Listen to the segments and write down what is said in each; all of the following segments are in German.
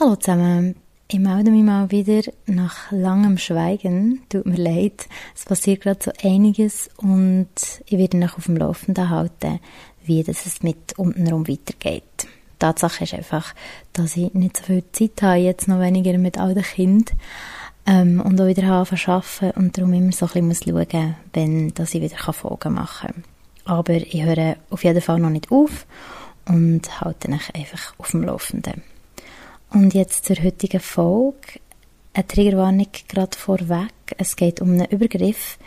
Hallo zusammen. Ich melde mich mal wieder nach langem Schweigen. Tut mir leid. Es passiert gerade so einiges und ich werde noch auf dem Laufenden halten, wie das es mit untenrum weitergeht. Die Tatsache ist einfach, dass ich nicht so viel Zeit habe, jetzt noch weniger mit all den Kindern ähm, und auch wieder arbeiten und darum immer so ein bisschen schauen, wenn dass ich wieder Folgen machen kann. Aber ich höre auf jeden Fall noch nicht auf und halte mich einfach auf dem Laufenden. Und jetzt zur heutigen Folge. Eine Triggerwarnung gerade vorweg. Es geht um einen Übergriff.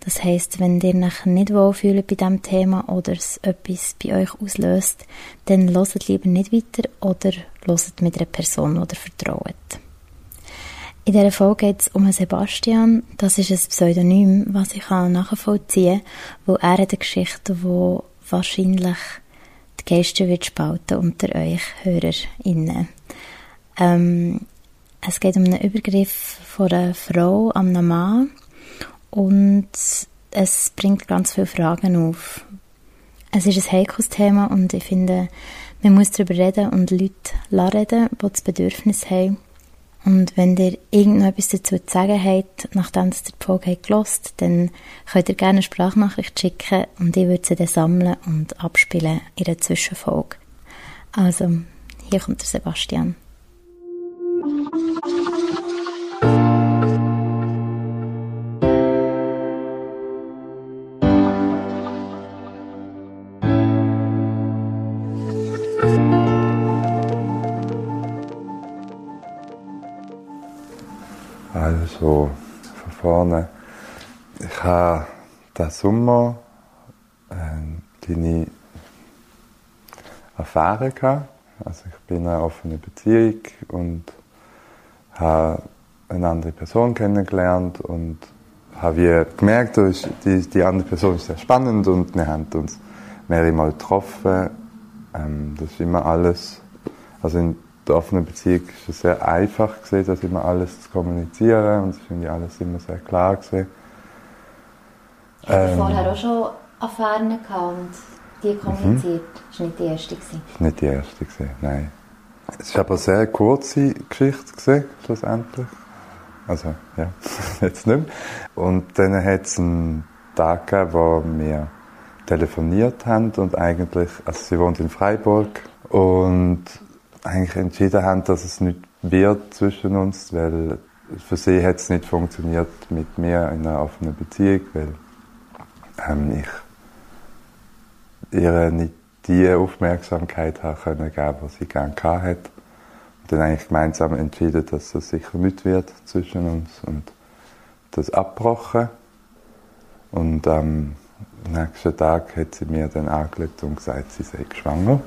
Das heißt, wenn ihr nachher nicht wohlfühlt bei diesem Thema oder es etwas bei euch auslöst, dann loset lieber nicht weiter oder loset mit einer Person, oder vertraut. In dieser Folge geht es um Sebastian. Das ist ein Pseudonym, was ich nachvollziehen kann, weil er eine Geschichte, die wahrscheinlich die Geister wird spalten unter euch HörerInnen. Ähm, es geht um einen Übergriff von einer Frau an einen Mann und es bringt ganz viele Fragen auf. Es ist ein heikles Thema und ich finde, man muss darüber reden und Leute reden, die das Bedürfnis haben. Und wenn ihr irgendetwas dazu zu sagen habt, nachdem ihr die Folge habt dann könnt ihr gerne eine Sprachnachricht schicken und ich würde sie dann sammeln und abspielen in einer Zwischenfolge. Also, hier kommt der Sebastian. Also von vorne. Ich habe diesen Sommer eine kleine Affäre gehabt. Also ich bin in einer offenen Beziehung und habe eine andere Person kennengelernt und habe gemerkt, die, die andere Person ist sehr spannend und wir haben uns mehrere Mal getroffen. Ähm, das ist immer alles, also in der offenen Beziehung ist es sehr einfach gewesen, das immer alles zu kommunizieren und es finde alles immer sehr klar gewesen. Ich hatte ähm, vorher auch schon gehabt und die kommuniziert. Mhm. Das war nicht die erste. Gewesen. Das war nicht die erste, gewesen, nein. Es war aber eine sehr kurze Geschichte, gewesen, schlussendlich. Also, ja, jetzt nicht mehr. Und dann hat es einen Tag gegeben, wo wir telefoniert haben und eigentlich, also sie wohnt in Freiburg und eigentlich entschieden haben, dass es nicht wird zwischen uns, weil für sie hat es nicht funktioniert mit mir in einer offenen Beziehung, weil ähm, ich ihr nicht die Aufmerksamkeit haben können die sie gerne hat. Und dann eigentlich gemeinsam entschieden, dass es sicher nicht wird zwischen uns und das abgebrochen. Und am nächsten Tag hat sie mir dann angelegt und gesagt, sie sei schwanger.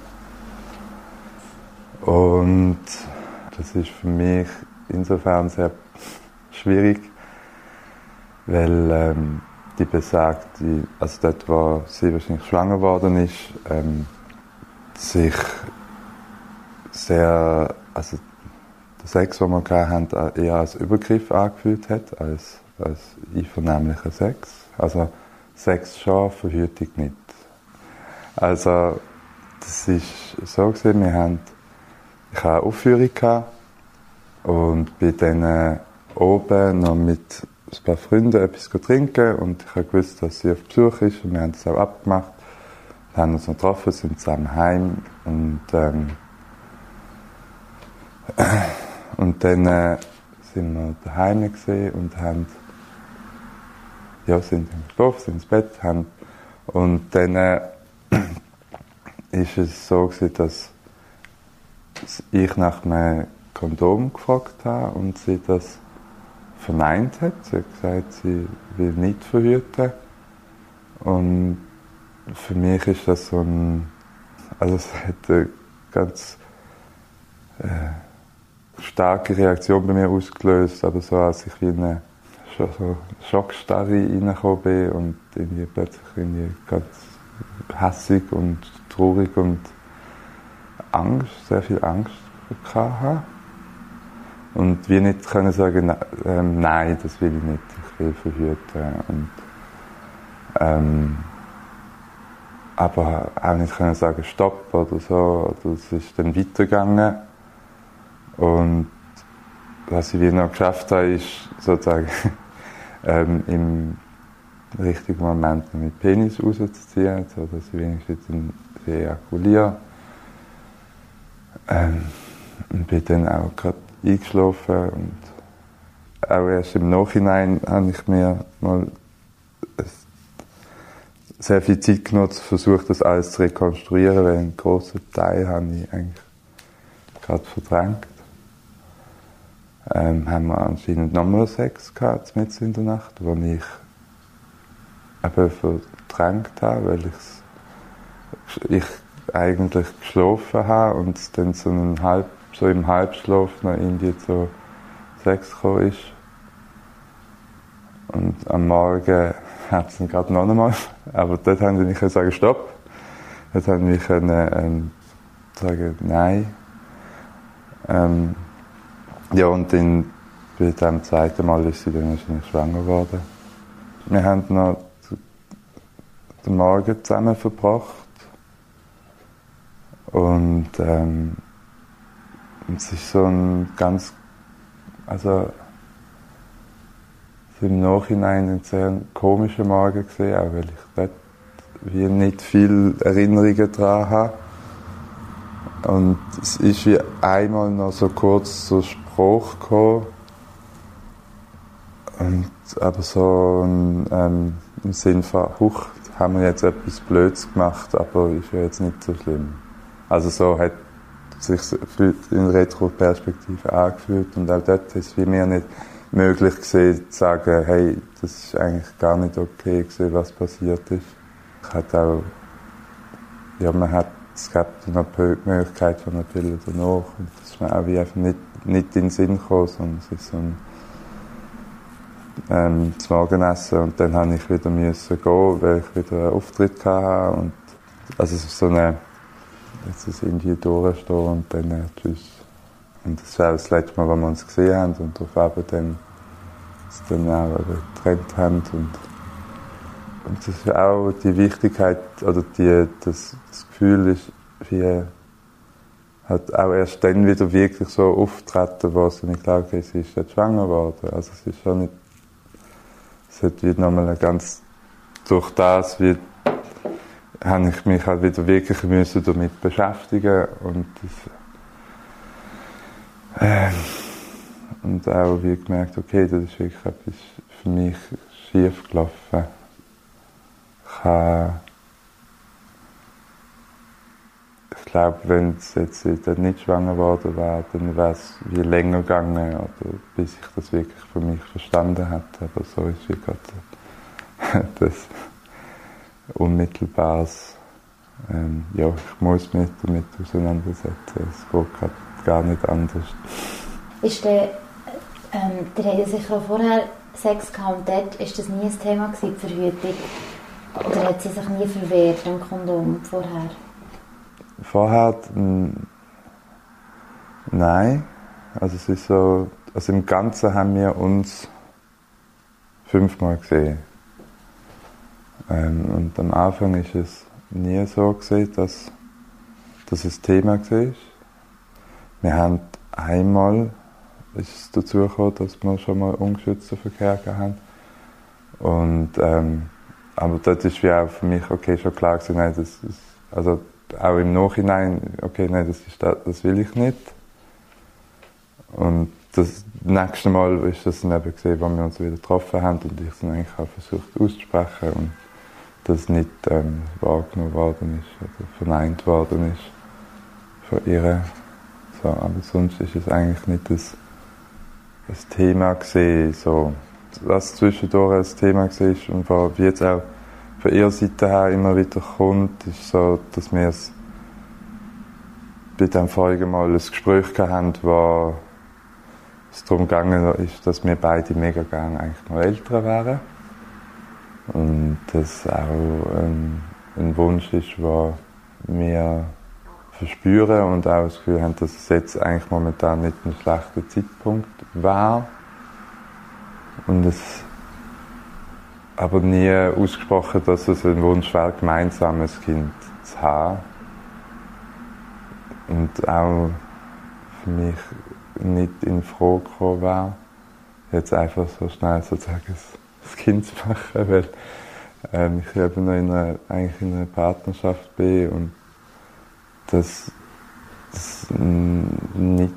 Und das ist für mich insofern sehr schwierig, weil ähm, die besagt, die, also dort, wo sie wahrscheinlich schwanger geworden ist, ähm, sich sehr, also der Sex, den wir hatten, eher als Übergriff angefühlt hat, als, als einvernehmlicher Sex. Also Sex schon, Verhütung nicht. Also das ist so gesehen, wir haben ich hatte eine Aufführung und bin dann oben noch mit ein paar Freunden etwas trinken und ich gewusst, dass sie auf Besuch ist und wir haben das auch abgemacht. Wir haben uns noch getroffen, sind zusammen heim und, ähm, und dann äh, sind wir daheim gesehen und haben ja, sind geschlafen, sind ins Bett haben, und dann äh, ist es so gewesen, dass ich nach einem Kondom gefragt habe und sie das verneint hat. Sie hat gesagt, sie will nicht verhüten. Und für mich ist das so ein, also es hat eine ganz äh, starke Reaktion bei mir ausgelöst, aber so als ich wie eine so Schockstarre reingekommen bin und irgendwie plötzlich irgendwie ganz hässig und traurig und Angst, sehr viel Angst hatte. Und wir nicht können sagen, ähm, nein, das will ich nicht, ich will verhüten. Und, ähm, aber auch nicht können sagen, stopp oder so. Das ist dann weitergegangen. Und was ich wie noch geschafft habe, ist sozusagen ähm, im richtigen Moment noch mit Penis rauszuziehen, sodass ich wenigstens ejakuliere. Ähm, und bin dann auch gerade eingeschlafen und auch erst im Nachhinein habe ich mir mal sehr viel Zeit genutzt, versucht das alles zu rekonstruieren, weil einen grossen Teil habe ich eigentlich gerade verdrängt. Ähm, haben wir anscheinend nochmal Sex gehabt, mit in der Nacht, wo ich eben verdrängt habe, weil ich eigentlich geschlafen habe und dann so, einen halb, so im Halbschlaf noch irgendwie so Sex gekommen ist. Und am Morgen hat es dann gerade noch einmal, aber dort haben sie nicht sagen Stopp. Dort haben wir können ähm, sagen Nein. Ähm, ja, und dann bei dem zweiten Mal ist sie dann wahrscheinlich schwanger geworden. Wir haben noch den Morgen zusammen verbracht. Und ähm, es ist so ein ganz, also im Nachhinein ein sehr komischer Morgen gesehen, auch weil ich dort wie nicht viel Erinnerungen daran habe. Und es ist wie einmal noch so kurz zur Spruch gekommen. Und, aber so ähm, im Sinn von, huch, haben wir jetzt etwas Blödes gemacht, aber ist ja jetzt nicht so schlimm. Also so hat sich in Retroperspektive angefühlt. Und auch dort ist es wie mir nicht möglich gesehen, zu sagen, hey, das ist eigentlich gar nicht okay gewesen, was passiert ist. Ich hatte auch, ja, man hat, es gab noch die Möglichkeit von einer Pille danach. Und das ist mir auch wie einfach nicht, nicht in den Sinn gekommen, sondern es ist so ein ähm, zum Morgenessen. Und dann musste ich wieder müssen gehen, weil ich wieder einen Auftritt hatte. Und also so eine jetzt ist irgendwie durchstehen und dann äh, tschüss. Und das war das letzte Mal, wo wir uns gesehen haben und darauf eben dann, dann auch getrennt haben und, und das ist auch die Wichtigkeit oder die, das, das Gefühl ist wie hat auch erst dann wieder wirklich so auftreten, wo sie nicht klar okay, sie ist jetzt schwanger geworden. Also es ist schon nicht es hat wieder nochmal ganz, durch das wie, habe ich mich halt wieder wirklich müssen damit beschäftigen und das, äh, und auch wie gemerkt, okay, das ist wirklich etwas für mich schief gelaufen. Ich ich glaube, wenn es jetzt nicht schwanger geworden wäre, dann wäre es wie länger gegangen, oder bis ich das wirklich für mich verstanden hätte. Aber so ist wie gerade das Unmittelbares. Ähm, ja, ich muss mich damit auseinandersetzen. Es geht gar nicht anders. Ist der, ähm, der hat sicher auch vorher Sex gehabt und dort ist das nie ein Thema gewesen, die Verhütung? Oder hat sie sich nie verwehrt am Kondom vorher? Vorher, nein. Also es ist so, also im Ganzen haben wir uns fünfmal gesehen. Ähm, und am Anfang ist es nie so gesehen, dass, dass es Thema war. Wir haben einmal ist es dazu gekommen, dass wir schon mal ungeschützten Verkehr haben. Und, ähm, aber dort ist wie auch für mich okay, schon klar gewesen, nein, das ist, also auch im Nachhinein, okay, nein, das, ist, das will ich nicht. Und das nächste Mal ist das dann eben gesehen, wo wir uns wieder getroffen haben und ich dann eigentlich auch versucht auszusprechen das nicht ähm, wahrgenommen worden ist oder verneint worden ist von ihr. So, aber sonst ist es eigentlich nicht das, das Thema gesehen, so, was zwischendurch ein Thema war und wie jetzt auch von ihrer Seite her immer wieder kommt, ist so, dass wir es bei dem vorigen Mal ein Gespräch hatten, wo es darum gegangen ist, dass wir beide mega gerne eigentlich noch älter wären. Und das auch ähm, ein Wunsch ist, den wir verspüren und auch das Gefühl haben, dass es jetzt eigentlich momentan nicht ein schlechter Zeitpunkt war. Und es aber nie ausgesprochen, dass es ein Wunsch wäre, gemeinsames Kind zu haben. Und auch für mich nicht in Frage gekommen wäre, jetzt einfach so schnell sozusagen das Kind zu machen, weil ähm, ich eben noch in einer, eigentlich in einer Partnerschaft bin und das, das nicht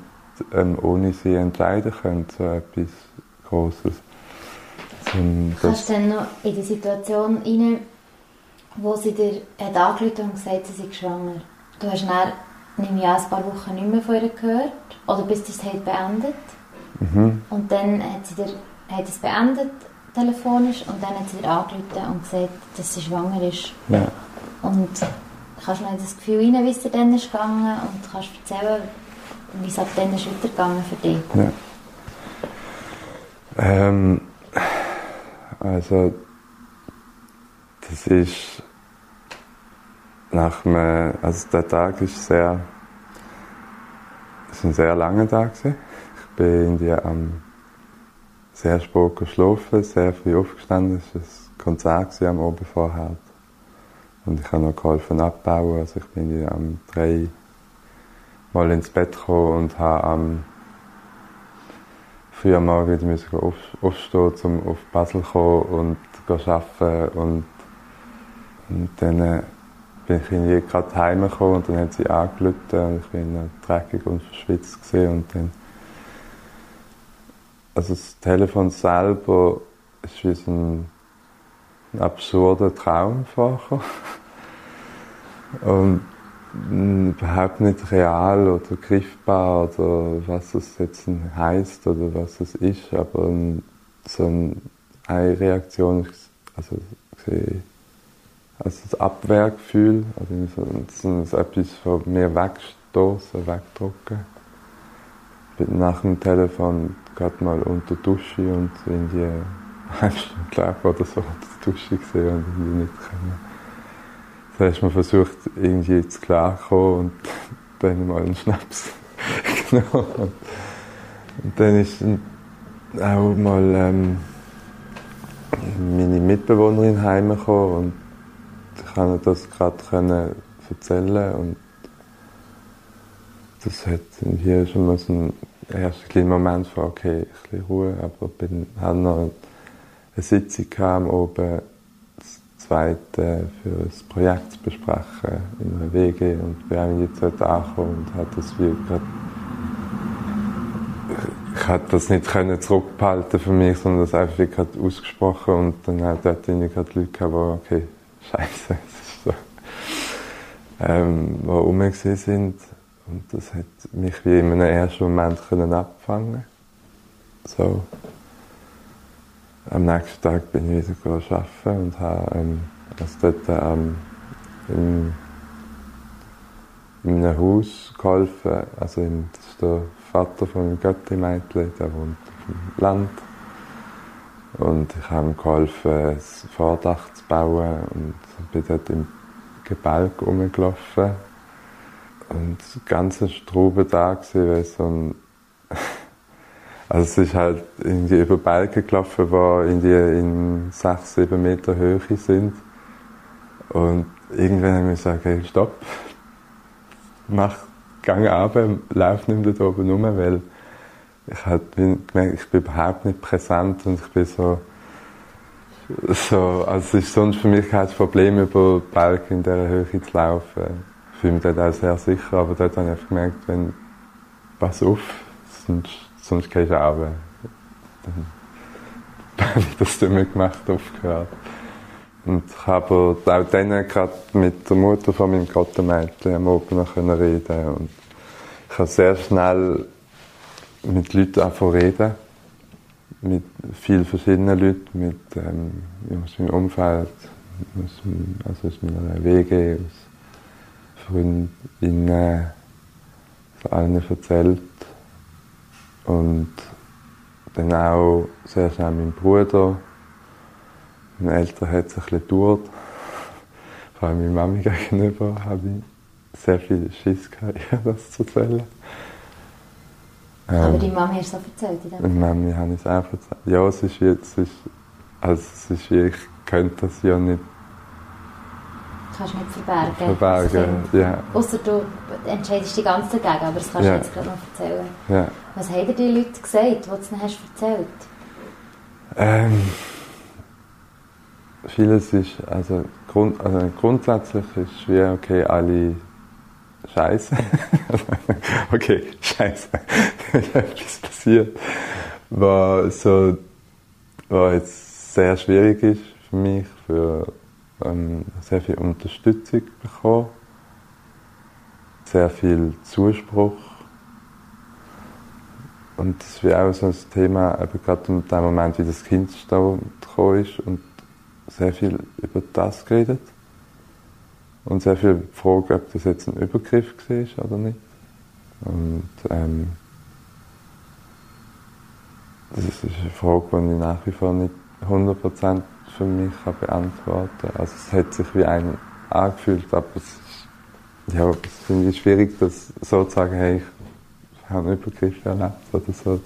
ähm, ohne sie entscheiden könnte, so etwas Großes. Um, Kannst du dann noch in die Situation rein, wo sie dir hat angerufen und gesagt, sie sei schwanger? Du hast dann, nehme ich ein paar Wochen nicht mehr von ihr gehört oder bist du es halt beendet? Mhm. Und dann hat sie dir hat es beendet telefonisch und dann hat sie dir angerufen und gesagt, dass sie schwanger ist. Ja. Und kannst du noch in das Gefühl rein, wie es dir dann ist gegangen und kannst erzählen, wie es ab dann ist weitergegangen für dich? Ja. Ähm, also das ist nach einem, also der Tag ist sehr, ist ein sehr langer Tag gewesen. Ich bin in die am sehr spät geschlafen, sehr früh aufgestanden. Es war ein Konzert am Oben vorher. Und ich habe noch geholfen abbauen. Also ich bin am drei Mal ins Bett gekommen und habe am früh am Morgen wieder auf, aufstehen, um auf Basel zu kommen und arbeiten. Und, und dann äh, bin ich gerade heimgekommen und dann hat sie angerufen und ich bin dreckig und verschwitzt und dann also das Telefon selber ist wie so ein, ein absurder Traum vorgekommen. Und überhaupt nicht real oder griffbar oder was es jetzt heißt oder was es ist, aber so eine Reaktion, also, also das Abwehrgefühl, also so, so etwas von mir wegstoßen, wegdrücken. Nach dem Telefon gerade mal unter Dusche und in die eine Stunde oder so unter der Dusche gesehen und irgendwie nicht können. Dann hast du versucht, irgendwie zu klarkommen und dann mal einen Schnaps genommen. Und dann ist auch mal ähm, meine Mitbewohnerin heimgekommen und ich konnte das gerade erzählen und das hat hier schon mal so einen ersten kleinen Moment von, okay, ein bisschen Ruhe, aber bin, hatte noch eine Sitzung am oben zweite für das Projekt zu besprechen in einer WG und bin auch jetzt dort angekommen und hat das wie grad, ich hätte das nicht können zurückbehalten für mich, sondern das einfach gerade ausgesprochen. Und dann hat dort gerade Leute gehabt, die, okay, scheiße, es ist so, ähm, die rum sind und das hat mich wie in einem ersten Moment können abfangen so am nächsten Tag bin ich wieder arbeiten und habe ähm, also dort ähm, in, in einem Haus geholfen. Also in, das ist der Vater von meinem Götti-Mädchen, der wohnt auf dem Land. Und ich habe ihm geholfen, das Vordach zu bauen und bin dort im Gebälk rumgelaufen. Und ganz ein Strubentag war so ein also es ist halt irgendwie über Balken gelaufen, die in, in sechs, sieben Meter Höhe sind. Und irgendwann haben wir gesagt, hey, stopp, mach, gang runter, lauf nicht mehr da oben rum, weil ich halt bin gemerkt, ich bin überhaupt nicht präsent und ich bin so, so, also es ist sonst für mich kein Problem, über Balken in dieser Höhe zu laufen. Ich fühle mich dort auch sehr sicher, aber dort habe ich gemerkt, wenn, pass auf, sonst sonst gehst du runter. Dann habe ich das damit gemacht, aufgehört. Und ich habe auch dann gerade mit der Mutter von meinem Gottemädchen am Abend noch reden und ich habe sehr schnell mit Leuten einfach reden. Mit vielen verschiedenen Leuten, mit ähm, aus meinem Umfeld, aus, also aus meiner WG, aus Freundinnen, von allen erzählt. Und dann auch sehr schnell mein Bruder. Mein Eltern hat es ein bisschen gedauert. Vor allem meiner Mami gegenüber habe ich sehr viel Schiss gehabt, ihr das zu erzählen. Ähm, Aber die Mami hast du es auch erzählt? Die Mami habe ich es auch erzählt. Ja, es ist wie, es ist, also es ist wie, ich könnte das ja nicht kannst du nicht verbergen. Verbergen, ja. Außer du entscheidest dich ganz dagegen, aber das kannst du Ja. jetzt gerade noch erzählen. ja. Was haben dir die Leute gesagt, die du ihnen hast erzählt? Ähm, vieles ist, also, grund, also grundsätzlich ist wie, okay, alle Scheiße. okay, Scheiße. ist etwas passiert, was so, was jetzt sehr schwierig ist für mich, für ähm, sehr viel Unterstützung bekommen, sehr viel Zuspruch. Und das wäre auch so ein Thema, eben gerade in dem Moment, wie das Kind gekommen ist und sehr viel über das geredet. Und sehr viel gefragt, ob das jetzt ein Übergriff war oder nicht. Und ähm, das ist eine Frage, die ich nach wie vor nicht 100% für mich kann beantworten kann. Also es hat sich wie ein angefühlt, aber es ist, ja, es finde ich schwierig, das so zu sagen, hey, ich habe einen Übergriff erlebt oder so.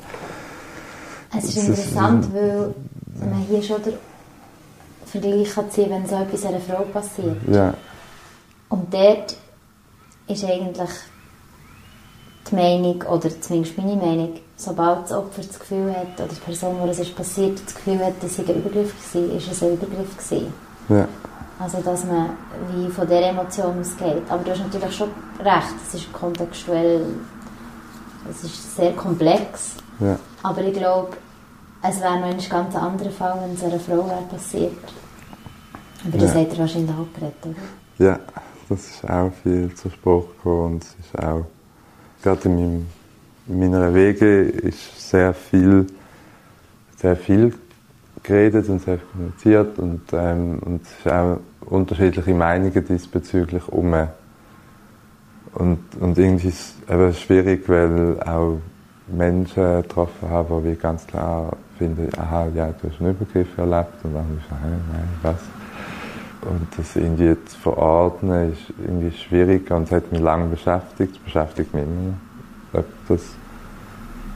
Es ist Es ist- interessant, weil man hier schon den Vergleich kann ziehen wenn so etwas einer Frau passiert. Ja, Und dort ist eigentlich die Meinung, oder zumindest meine Meinung, sobald das Opfer das Gefühl hat, oder die Person, wo es ist passiert, das Gefühl hat, dass es ein Übergriff war, ist es ein Übergriff gewesen. ja, Also, dass man wie von dieser Emotion ausgeht. Aber du hast natürlich schon recht, es ist kontextuell, es ist sehr komplex. ja, Aber ich glaube, es wäre noch ein ganz anderer Fall, wenn es einer Frau wäre passiert. Aber das Ja. hat er wahrscheinlich auch geredet, oder? ja, das ist auch viel zur Sprache gekommen und es ist auch, gerade in, meiner Wege ist sehr viel, sehr viel geredet und sehr viel kommuniziert und, ähm, und es ist auch unterschiedliche Meinungen diesbezüglich um. Und, und irgendwie ist es eben schwierig, weil auch Menschen getroffen habe, die ganz klar finden, aha, ja, du hast einen Übergriff erlebt und andere sagen, hey, nein, was? Und das irgendwie zu verordnen ist irgendwie schwierig und es hat mich lange beschäftigt, es beschäftigt mich immer noch. Das,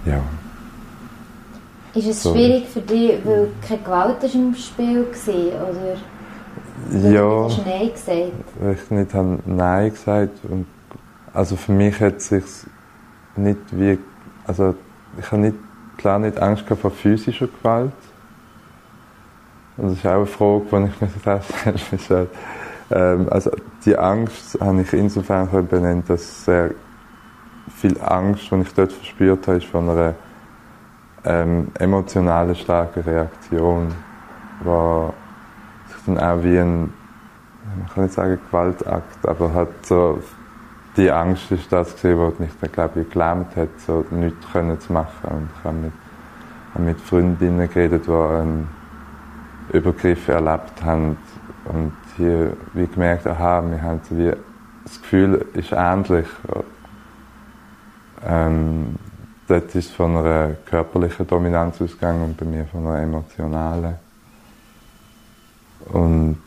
ja, Ist es So. schwierig für dich, weil keine Gewalt ist im Spiel war, oder? weil ja. Du Nein gesagt. weil ich nicht habe Nein gesagt und also für mich hat es sich nicht wie also ich habe nicht klar nicht Angst gehabt vor physischer Gewalt das ist auch eine Frage, die ich mir selbst stelle. Ähm, also die Angst habe ich insofern benennen, dass sehr viel Angst, die ich dort verspürt habe, ist von einer ähm, emotionalen starken Reaktion, die sich dann auch wie ein man kann nicht sagen Gewaltakt, aber hat so die Angst ist das gesehen, was mich dann glaube ich gelähmt hat, so nichts können zu machen und ich habe mit, habe mit Freundinnen geredet, die einen Übergriff erlebt haben und hier wie gemerkt, aha, wir haben wie das Gefühl ist ähnlich. Ähm, dort ist von einer körperlichen Dominanz ausgegangen und bei mir von einer emotionalen. Und,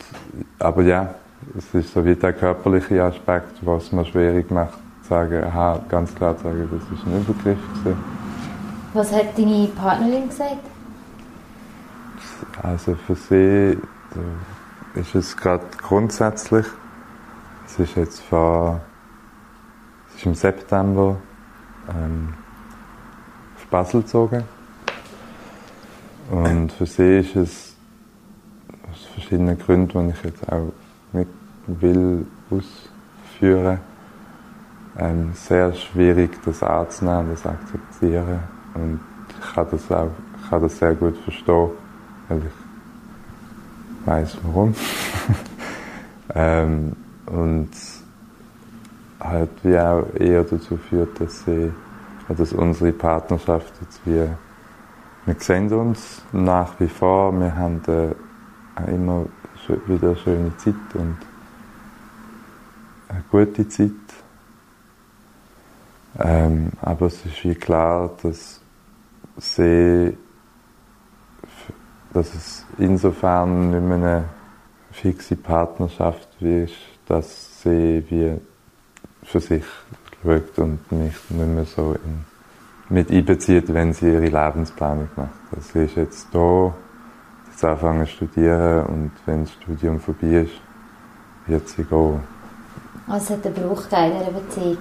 aber ja, es ist so wie der körperliche Aspekt, was mir schwierig macht, sagen, aha, ganz klar zu sagen, das ist ein Übergriff gewesen. Was hat deine Partnerin gesagt? Also für sie ist es gerade grundsätzlich, es ist jetzt vor, es ist im September ähm, auf Basel gezogen. Und für sie ist es aus verschiedenen Gründen, die ich jetzt auch nicht will ausführen, ähm, sehr schwierig, das anzunehmen, das akzeptieren. Und ich kann das auch, ich kann das sehr gut verstehen, weil ich weiß warum. ähm, und halt wie auch eher dazu führt, dass sie, dass unsere Partnerschaft jetzt wie, wir sehen uns nach wie vor, wir haben äh, auch immer schö- wieder eine schöne Zeit und eine gute Zeit. Ähm, aber es ist wie klar, dass sie, dass es insofern nicht mehr eine fixe Partnerschaft ist, dass sie wie für sich schaut und mich nicht mehr so in, mit einbezieht, wenn sie ihre Lebensplanung macht. Also sie ist jetzt da, jetzt anfangen zu studieren und wenn das Studium vorbei ist, wird sie gehen. Also hat der Bruch in Beziehung?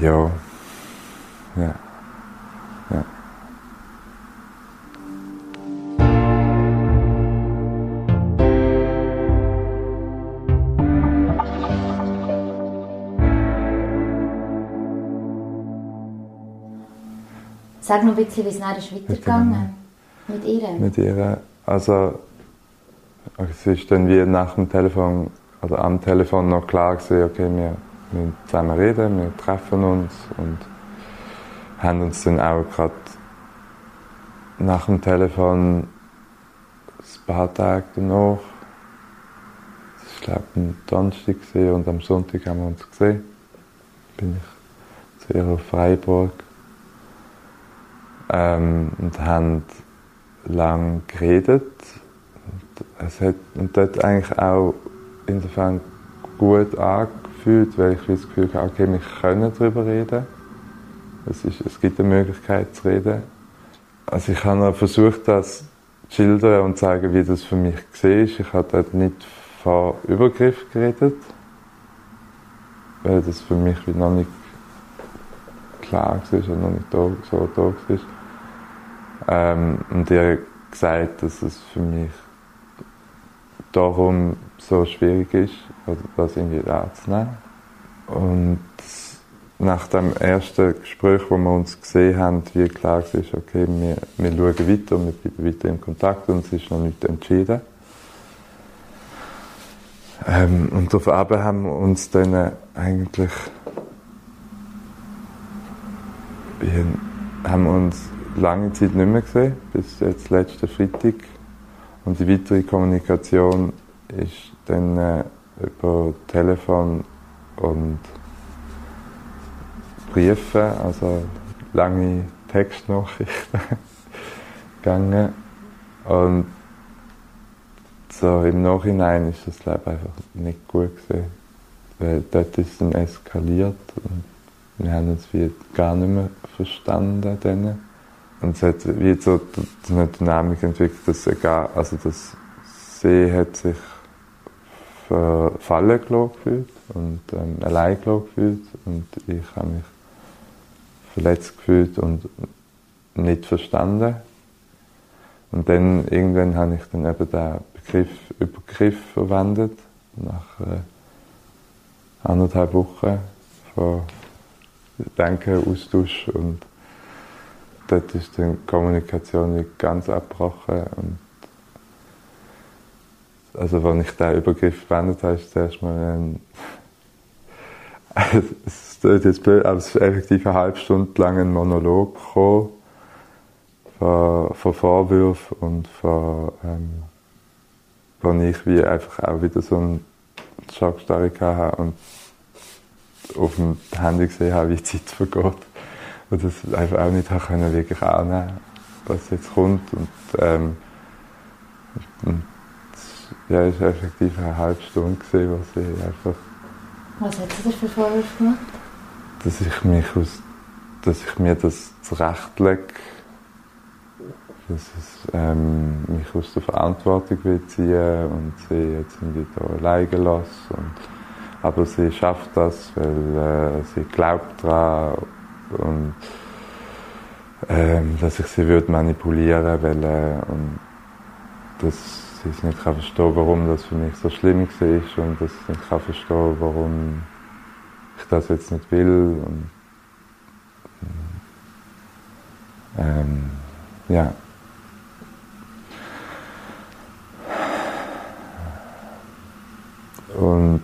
Ja. Ja. Sag noch ein bisschen, wie es nachher ist weitergegangen mit ihr? Mit ihr, also es ist dann wie nach dem Telefon, oder am Telefon noch klar gewesen, okay, wir müssen zusammen reden, wir treffen uns und haben uns dann auch gerade nach dem Telefon ein paar Tage danach, war glaube ich am Donnerstag und am Sonntag haben wir uns gesehen, bin ich zu ihrer Freiburg ähm, und haben lang geredet. Und es hat und dort eigentlich auch insofern gut angefühlt, weil ich das Gefühl hatte, okay, wir können darüber reden. Es, ist, es gibt eine Möglichkeit zu reden. Also ich habe versucht, das zu schildern und zu zeigen, wie das für mich war. Ich habe dort nicht von Übergriff geredet, weil das für mich noch nicht klar war und noch nicht so da war. Ähm, und ihr gesagt, dass es für mich darum so schwierig ist, das irgendwie anzunehmen. Und nach dem ersten Gespräch, wo wir uns gesehen haben, wie klar war, okay, wir, wir schauen weiter, wir bleiben weiter in Kontakt und es ist noch nicht entschieden. Ähm, und auf Abend haben wir uns dann eigentlich haben uns lange Zeit nicht mehr gesehen, bis jetzt letzten Freitag. Und die weitere Kommunikation ist dann äh, über Telefon und Briefe, also lange Textnachrichten gegangen. Und so im Nachhinein ist das glaube einfach nicht gut gewesen, weil dort ist es dann eskaliert und wir haben uns wie gar nicht mehr verstanden. Dann. Und es hat wie so eine Dynamik entwickelt, dass egal, also das See hat sich fallen gefühlt und ähm, allein gefühlt und ich habe mich verletzt gefühlt und nicht verstanden. Und dann irgendwann habe ich dann eben den Begriff Übergriff verwendet, nach äh, anderthalb Wochen von Denken, Austausch und dort ist die Kommunikation ganz abgebrochen. Und also, wenn ich diesen Übergriff verwendet habe, ist zuerst mal ein. es ist jetzt blöd, aber es ist effektiv eine halbe Stunde lang ein Monolog gekommen von, von Vorwürfen und von. Ähm, wo ich wie einfach auch wieder so einen Schockstarre hatte und auf dem Handy gesehen habe, wie die Zeit vergeht und das einfach auch nicht können wirklich annehmen was jetzt kommt. Und, ähm, und ja, es war effektiv eine halbe Stunde, gewesen, wo sie einfach... Was hat sie dir für Vorwürfe gemacht? Dass ich, mich aus, dass ich mir das zurechtlege, dass es ähm, mich aus der Verantwortung will ziehen und sie jetzt irgendwie da alleine lasse. Und, aber sie schafft das, weil äh, sie glaubt daran und ähm, dass ich sie würde manipulieren will und dass es nicht kann verstehen warum das für mich so schlimm war und dass ich nicht kann verstehen warum ich das jetzt nicht will und ähm, ja. Und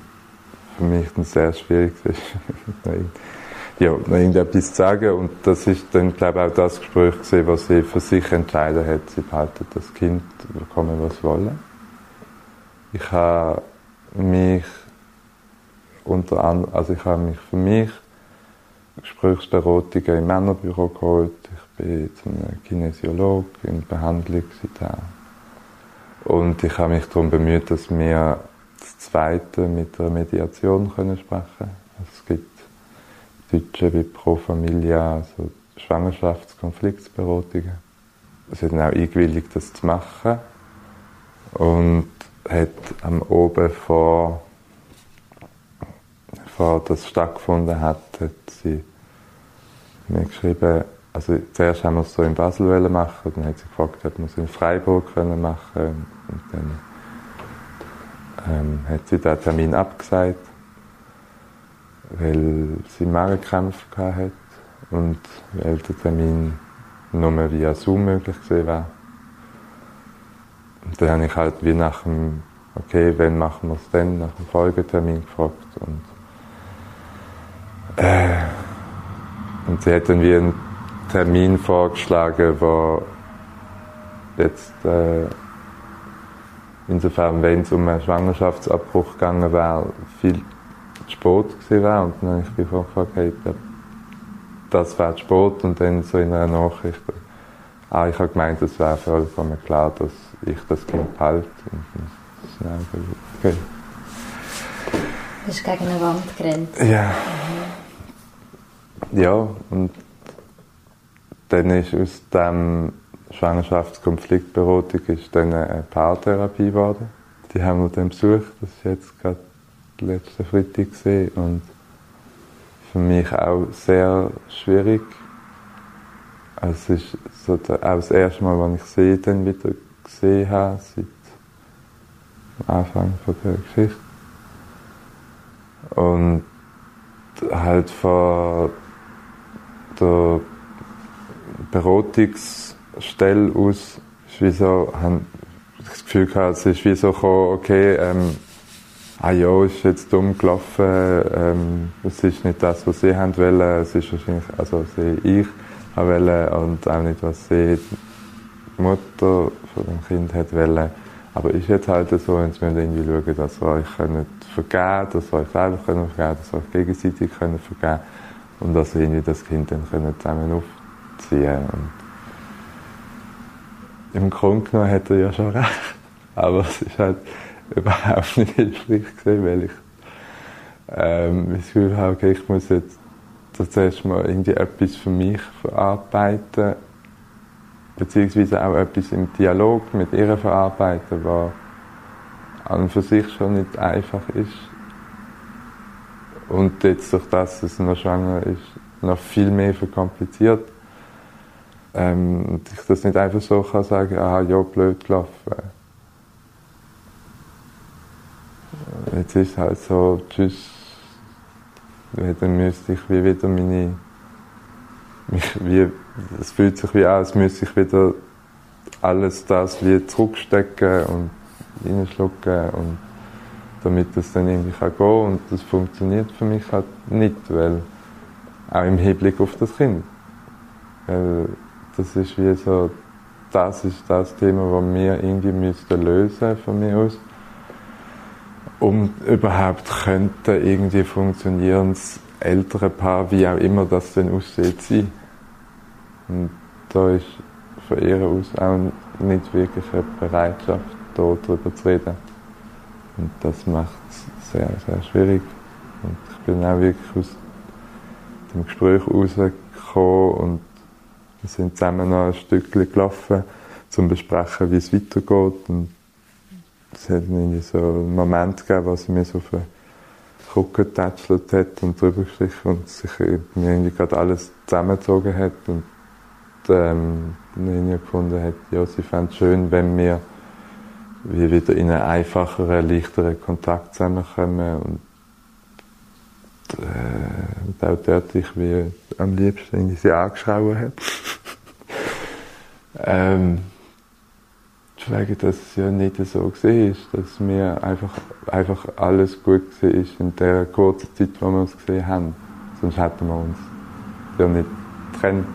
für mich dann sehr schwierig ja, irgendetwas zu sagen. Und das ist dann, glaube ich, auch das Gespräch gewesen, was sie für sich entschieden hat. Sie behalten das Kind, bekommen was wollen. Ich habe mich unter anderem, also ich habe mich für mich Gesprächsberatungen im Männerbüro geholt. Ich bin einem Kinesiologen in Behandlung seitdem. Und ich habe mich darum bemüht, dass wir das Zweite mit der Mediation können sprechen können. Es gibt Deutsche wie Pro Familia, also Schwangerschaftskonfliktberatungen. Sie haben auch eingewilligt, das zu machen. Und hat am Oben vor, vor das stattgefunden hat, hat sie mir geschrieben, also zuerst haben wir es so in Basel machen, dann hat sie gefragt, ob wir es in Freiburg können machen und dann ähm, hat sie den Termin abgesagt, weil sie Magenkämpfe hatte und weil der Termin nur via Zoom möglich war. Und dann habe ich halt wie nach dem, okay, wann machen wir es denn, nach dem Folgetermin gefragt. Und, äh, und sie hat dann wie einen Termin vorgeschlagen, wo jetzt, äh, insofern, wenn es um einen Schwangerschaftsabbruch gegangen wäre, viel Sport gewesen wäre. Und dann habe ich gefragt, hey, das wäre Sport und dann so in einer Nachricht, ah, ich habe gemeint, es wäre vollkommen klar, dass ich das Kind behalte. Und dann ist okay. Du bist gegen eine Wand gerannt. Ja. Ja, und dann ist aus dem Schwangerschaftskonfliktberatung ist dann eine Paartherapie geworden. Die haben wir dann besucht, das ist jetzt gerade letzten Freitag gesehen und für mich auch sehr schwierig. Es ist so auch das erste Mal, als ich sie dann wieder gesehen habe, seit dem Anfang von der Geschichte. Und halt von der Beratungsstelle aus ist wie so, ich das Gefühl gehabt, es ist wie so okay, ähm, ah ja, ist jetzt dumm gelaufen, ähm, es ist nicht das, was sie haben wollen, es ist wahrscheinlich, also sie, ich wollen und auch nicht, was sie, die Mutter von dem Kind hat wollen. Aber ist jetzt halt so, müssen wir irgendwie schauen, dass wir euch können vergeben dass wir euch selber können vergeben dass wir euch gegenseitig können vergeben und dass wir irgendwie das Kind dann können zusammen aufziehen können. Im Grunde genommen hat er ja schon recht. Aber es ist halt, überhaupt nicht hilfreich gewesen, weil ich ähm, das Gefühl habe, okay, ich muss jetzt zuerst mal irgendwie etwas für mich verarbeiten, beziehungsweise auch etwas im Dialog mit ihr verarbeiten, was an und für sich schon nicht einfach ist. Und jetzt durch das, dass sie noch schwanger ist, noch viel mehr verkompliziert. Ähm, ich das nicht einfach so kann sagen, ah ja, blöd gelaufen jetzt ist es halt so, tschüss, dann müsste ich wie wieder meine, wie, es fühlt sich wie an, als müsste ich wieder alles das wie zurückstecken und reinschlucken und damit das dann irgendwie kann gehen und das funktioniert für mich halt nicht, weil auch im Hinblick auf das Kind. Weil das ist wie so, das ist das Thema, das wir irgendwie lösen von mir aus um überhaupt könnte irgendwie funktionierendes ältere Paar, wie auch immer das denn aussieht, sein. Und da ist von ihr aus auch nicht wirklich eine Bereitschaft, da darüber zu reden. Und das macht es sehr, sehr schwierig. Und ich bin auch wirklich aus dem Gespräch rausgekommen und wir sind zusammen noch ein Stückchen gelaufen, um zu besprechen, wie es weitergeht. Und es hat irgendwie so einen Moment gegeben, sie mir so den Rücken getätschelt hat und drüber gestrichen und sich mir irgendwie gerade alles zusammengezogen hat und ähm, irgendwie gefunden hat, ja, sie fände es schön, wenn wir wie wieder in einen einfacheren, leichteren Kontakt zusammenkommen und äh, und auch dort ich wie am liebsten sie angeschrauben hat. ähm, wegen, dass es ja nicht so war, dass mir einfach, einfach alles gut war in der kurzen Zeit, wo wir uns gesehen haben. Sonst hätten wir uns ja nicht getrennt.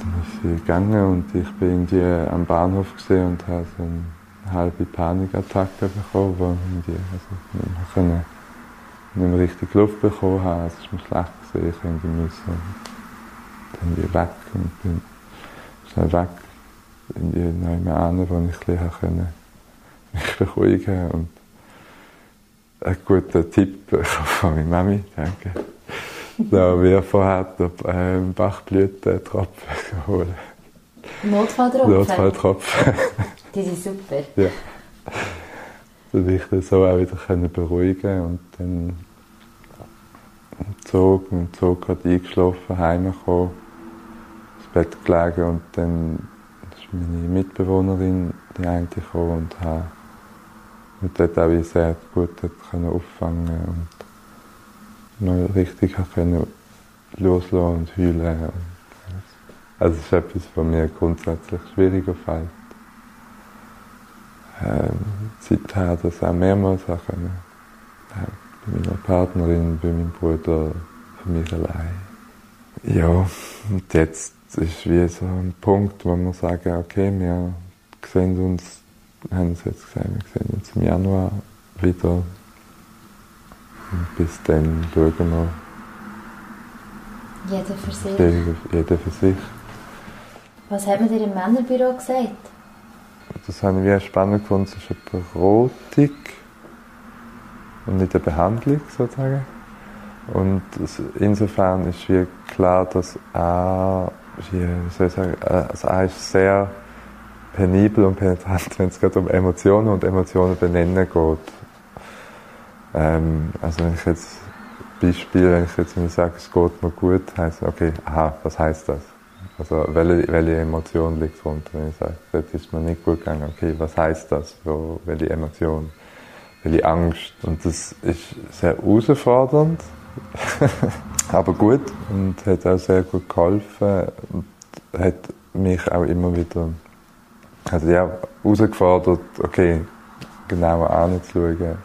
Dann ist sie gegangen und ich bin irgendwie am Bahnhof und habe so eine halbe Panikattacke bekommen, wo irgendwie, also nicht mehr, nicht mehr richtig Luft bekommen habe. Es ist mir schlecht gesehen, ich müssen dann weg und bin schnell weg in einem an, wo ich ein bisschen mich beruhigen und einen guten Tipp von meiner Mami, danke. Da wir vorher den Bachblütentropfen holen. Notfalltropfen? Notfalltropfen. Die sind super. Ja. Dass ich das so auch wieder beruhigen und dann im Zug, im Zug gerade eingeschlafen, heimgekommen, ins Bett gelegen und dann meine Mitbewohnerin, die eine gekommen und hat und dort auch sehr gut können auffangen und noch richtig können loslassen und heulen. Also es ist etwas, was mir grundsätzlich schwieriger fällt. Ähm, seither das auch mehrmals auch können. Ja, bei meiner Partnerin, bei meinem Bruder, für mich allein. Ja, und jetzt ist wie so ein Punkt, wo wir sagen, okay, wir sehen uns haben es jetzt gesagt, wir sehen uns im Januar wieder. Und bis dann schauen wir. Jeder für sich. Jeder, jeder für sich. Was hat man dir im Männerbüro gesagt? Das habe ich wie spannend gefunden. Es ist eine Beratung und nicht eine Behandlung sozusagen. Und insofern ist wie klar, dass er, wie soll ich sagen, also er ist sehr penibel und penetrant, wenn es gerade um Emotionen und Emotionen benennen geht. Ähm, also wenn ich jetzt Beispiel, wenn ich jetzt mir sage, es geht mir gut, heißt okay, aha, was heißt das? Also welche, welche Emotion liegt drunter? Wenn ich sage, das ist mir nicht gut gegangen, okay, was heißt das? Wo, welche Emotion? Welche Angst? Und das ist sehr herausfordernd, aber gut und hat auch sehr gut geholfen und hat mich auch immer wieder also ja, herausgefordert, okay, genauer anzuschauen.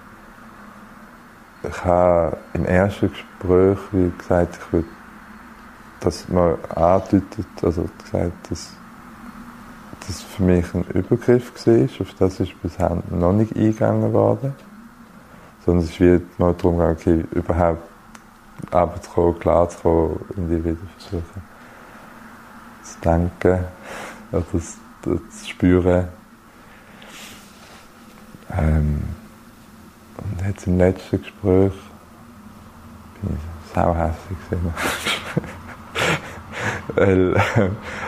Ich habe im ersten Gespräch, wie gesagt, ich würde, dass man andeutet, also gesagt, dass das für mich ein Übergriff war, auf das ist bisher noch nicht eingegangen worden. Sondern es ist mal darum gegangen, okay, überhaupt runterzukommen, klarzukommen und die wieder versuchen zu denken, oder zu spüren. Ähm, und jetzt im letzten Gespräch bin ich sauhässig gewesen. weil,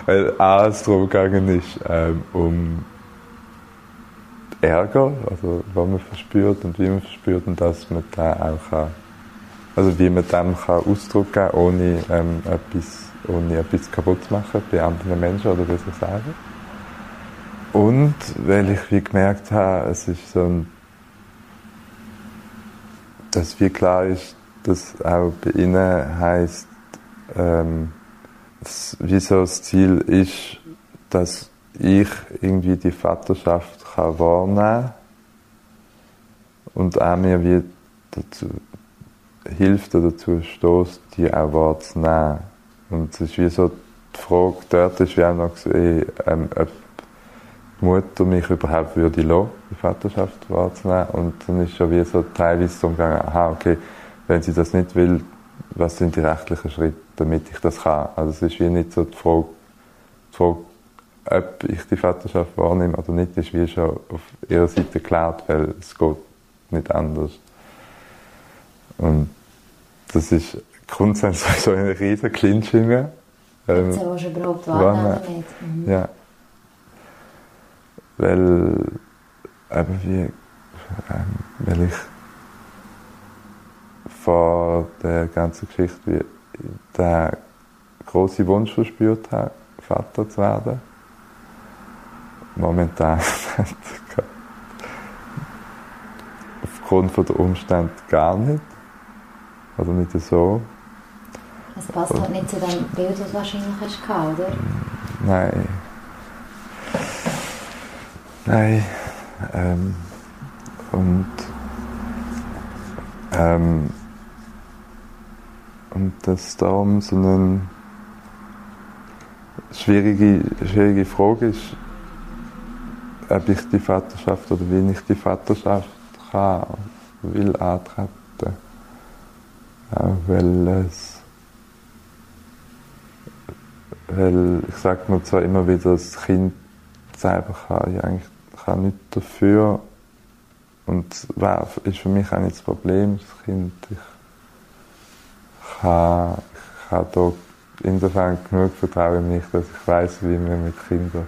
weil alles darum gegangen ist, ähm, um Ärger, also was man verspürt und wie man verspürt und dass man da auch kann, also wie man dem kann Ausdruck geben ohne ähm, etwas, ohne etwas kaputt zu machen bei anderen Menschen oder bei sich selber. Und weil ich wie gemerkt habe, es ist so ein, dass wie klar ist, dass auch bei ihnen heißt, ähm, wie so das Ziel ist, dass ich irgendwie die Vaterschaft kann wahrnehmen und auch mir wie dazu hilft oder dazu stößt, die auch wahrzunehmen. Und es ist wie so die Frage, dort ist wie auch noch gesehen, ähm, ob Mutter mich überhaupt würde lassen, die Vaterschaft wahrzunehmen. Und dann ist schon wie so teilweise so gegangen, aha, okay, wenn sie das nicht will, was sind die rechtlichen Schritte, damit ich das kann? Also es ist wie nicht so die Frage, die Frage ob ich die Vaterschaft wahrnehme oder nicht, ist wie schon auf ihrer Seite geklärt, weil es geht nicht anders. Und das ist grundsätzlich so eine riesige Clinch in mir. Ähm, so, was überhaupt wahrnehmen mhm. Ja weil, eben wie, ähm, weil ich vor der ganzen Geschichte wie den großen Wunsch verspürt habe, Vater zu werden. Momentan aufgrund der Umstände gar nicht. Oder nicht so. Es passt halt nicht zu dem Bild, das du wahrscheinlich hast, oder? Nein. Nein. Ähm, und, ähm, und dass darum so eine schwierige, schwierige Frage ist, ob ich die Vaterschaft oder wie ich die Vaterschaft kann, will antreten. Weil es weil ich sage mir zwar immer wieder, das Kind selber kann ich eigentlich kann nicht dafür. Und war, ist für mich auch nicht das Problem, das Kind. Ich kann, ich habe da insofern genug Vertrauen in mich, dass ich weiß, wie man mit Kindern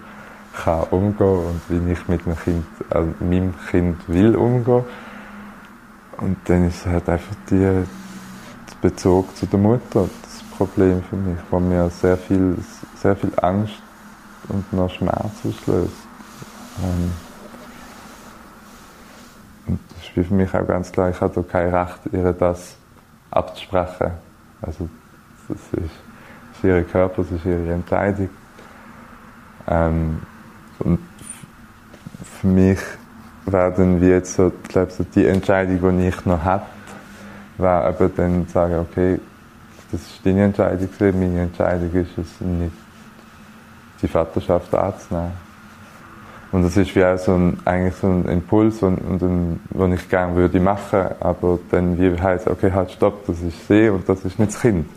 kann umgehen und wie ich mit dem kind, also meinem Kind will umgehen. Und dann ist halt einfach die, Bezug zu der Mutter das Problem für mich, wo mir sehr viel, sehr viel Angst und noch Schmerz auslöst. Ähm, und das ist für mich auch ganz klar, ich habe kein Recht, ihr das abzusprechen. Also das ist, das ist ihr Körper, das ist ihre Entscheidung. Ähm, und für mich wäre dann wie jetzt so, ich glaube, so die Entscheidung, die ich noch hätte, wäre eben dann sagen, okay, das ist deine Entscheidung, meine Entscheidung ist es nicht, die Vaterschaft anzunehmen. Und das ist wie auch so ein, eigentlich so ein Impuls, und, und ein, den ich gerne würde machen, aber dann wie heißt, okay, halt stopp, das ist sie und das ist nicht das Kind.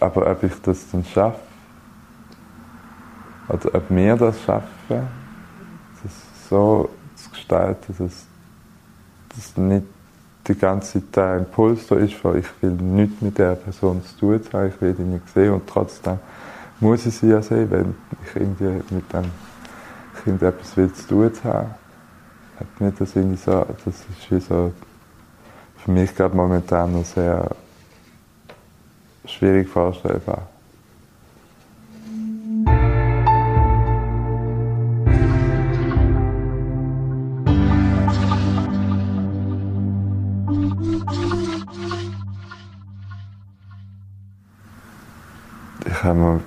Aber ob ich das dann schaffe, oder ob wir das schaffen, das so zu gestalten, dass das nicht die ganze Zeit der Impuls da ist, weil ich will nichts mit der Person zu tun haben, ich will die nicht sehen und trotzdem muss ich sie ja sehen, wenn ich irgendwie mit dem Kind etwas will zu tun haben. Hat nicht das irgendwie so, das ist wie so für mich gerade momentan noch sehr schwierig vorstellbar. Ich habe mir,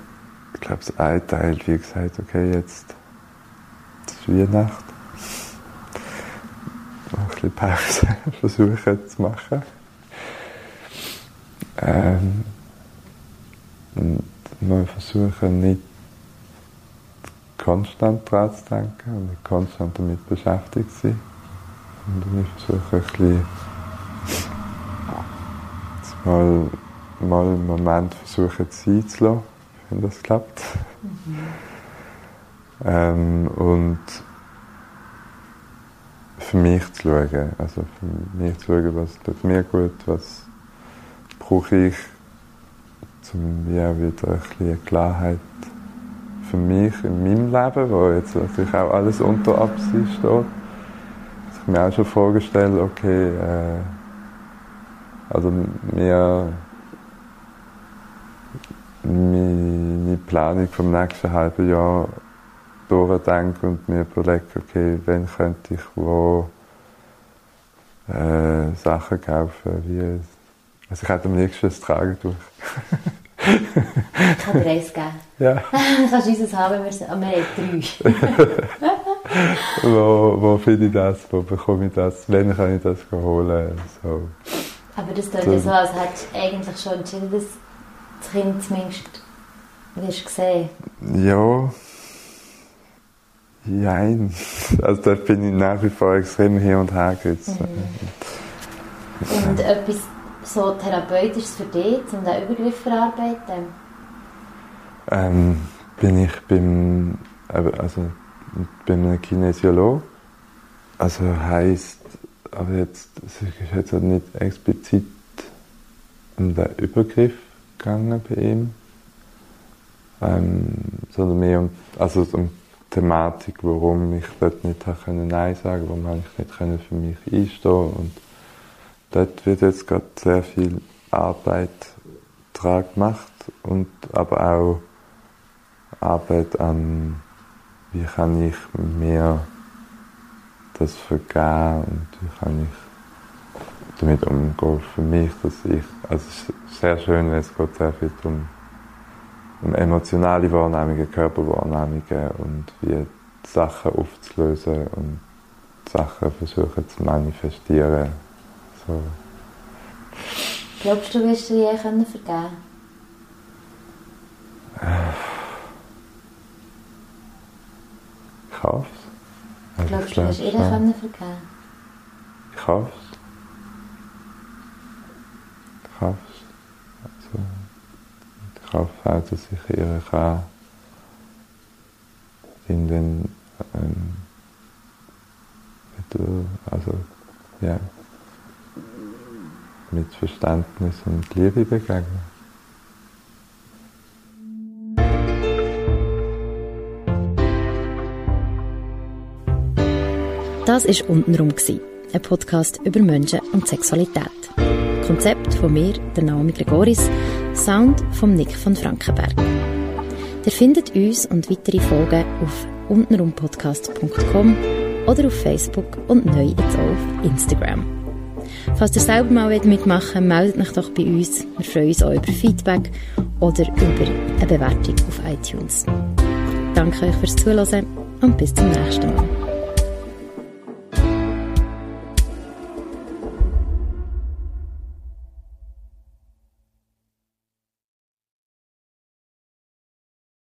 ich glaube, so ein Teil wie gesagt, okay, jetzt ist Weihnacht. Noch ein bisschen Pause versuchen zu machen. Ähm, und mal versuchen, nicht konstant dran zu denken und nicht konstant damit beschäftigt zu sein. Und ich versuche ein bisschen mal, mal einen Moment versuchen sein zu lassen, wenn das klappt. Mhm. Ähm, und für mich zu schauen, also für mich zu schauen, was tut mir gut, was brauche ich, um ja, wieder ein bisschen Klarheit für mich in meinem Leben, wo jetzt natürlich auch alles unter Absicht steht. Dass ich mir auch schon vorgestellt, okay, äh, also mir meine Planung vom nächsten halben Jahr durchdenke und mir überlege, okay, wann könnte ich wo äh, Sachen kaufen, wie also ich hätte am liebsten ein Tragetuch. ich kann dir eins geben. Ja. das kannst du uns haben, wir, sind, wir haben drei. wo, wo finde ich das, wo bekomme ich das, wann kann ich das holen, so. Aber das klingt ja so, als hättest du eigentlich schon entschieden, dass das Kind zumindest wirst sehen. Ja. Nein. Also da bin ich nach wie vor extrem hin und her gerissen. Mhm. Und etwas so Therapeutisches für dich, um diesen Übergriff zu verarbeiten? Ähm, bin ich beim, also, beim einem Kinesiologen. Also heisst, aber jetzt, es ist jetzt nicht explizit um den Übergriff gegangen bei ihm, ähm, sondern mehr um, also um Thematik, warum ich dort nicht können Nein sagen konnte, warum ich nicht für mich einstehen. Und dort wird jetzt gerade sehr viel Arbeit dran gemacht und aber auch Arbeit an, wie kann ich mir das vergeben und wie kann ich damit umgehen. Für mich, dass ich, also es ist sehr schön, wenn es geht sehr viel um um emotionale Wahrnehmungen, Körperwahrnehmungen und wie Sachen aufzulösen und Sachen versuchen zu manifestieren. So. Glaubst du, wirst du je vergeben Ich hoffe es. Glaubst du, du wirst ihr vergeben Ich hoffe es. Kraft, also die Kraft hat, dass ich ihre kann, in den, ähm, also, ja, mit Verständnis und Liebe begegnen. Das war untenrum, ein Podcast über Menschen und Sexualität. Konzept von mir, der Naomi Gregoris, Sound von Nick von Frankenberg. Ihr findet uns und weitere Folgen auf untenrumpodcast.com oder auf Facebook und neu jetzt auch auf Instagram. Falls ihr selber mal mitmachen wollt, meldet euch doch bei uns. Wir freuen uns auch über Feedback oder über eine Bewertung auf iTunes. Danke euch fürs Zuhören und bis zum nächsten Mal.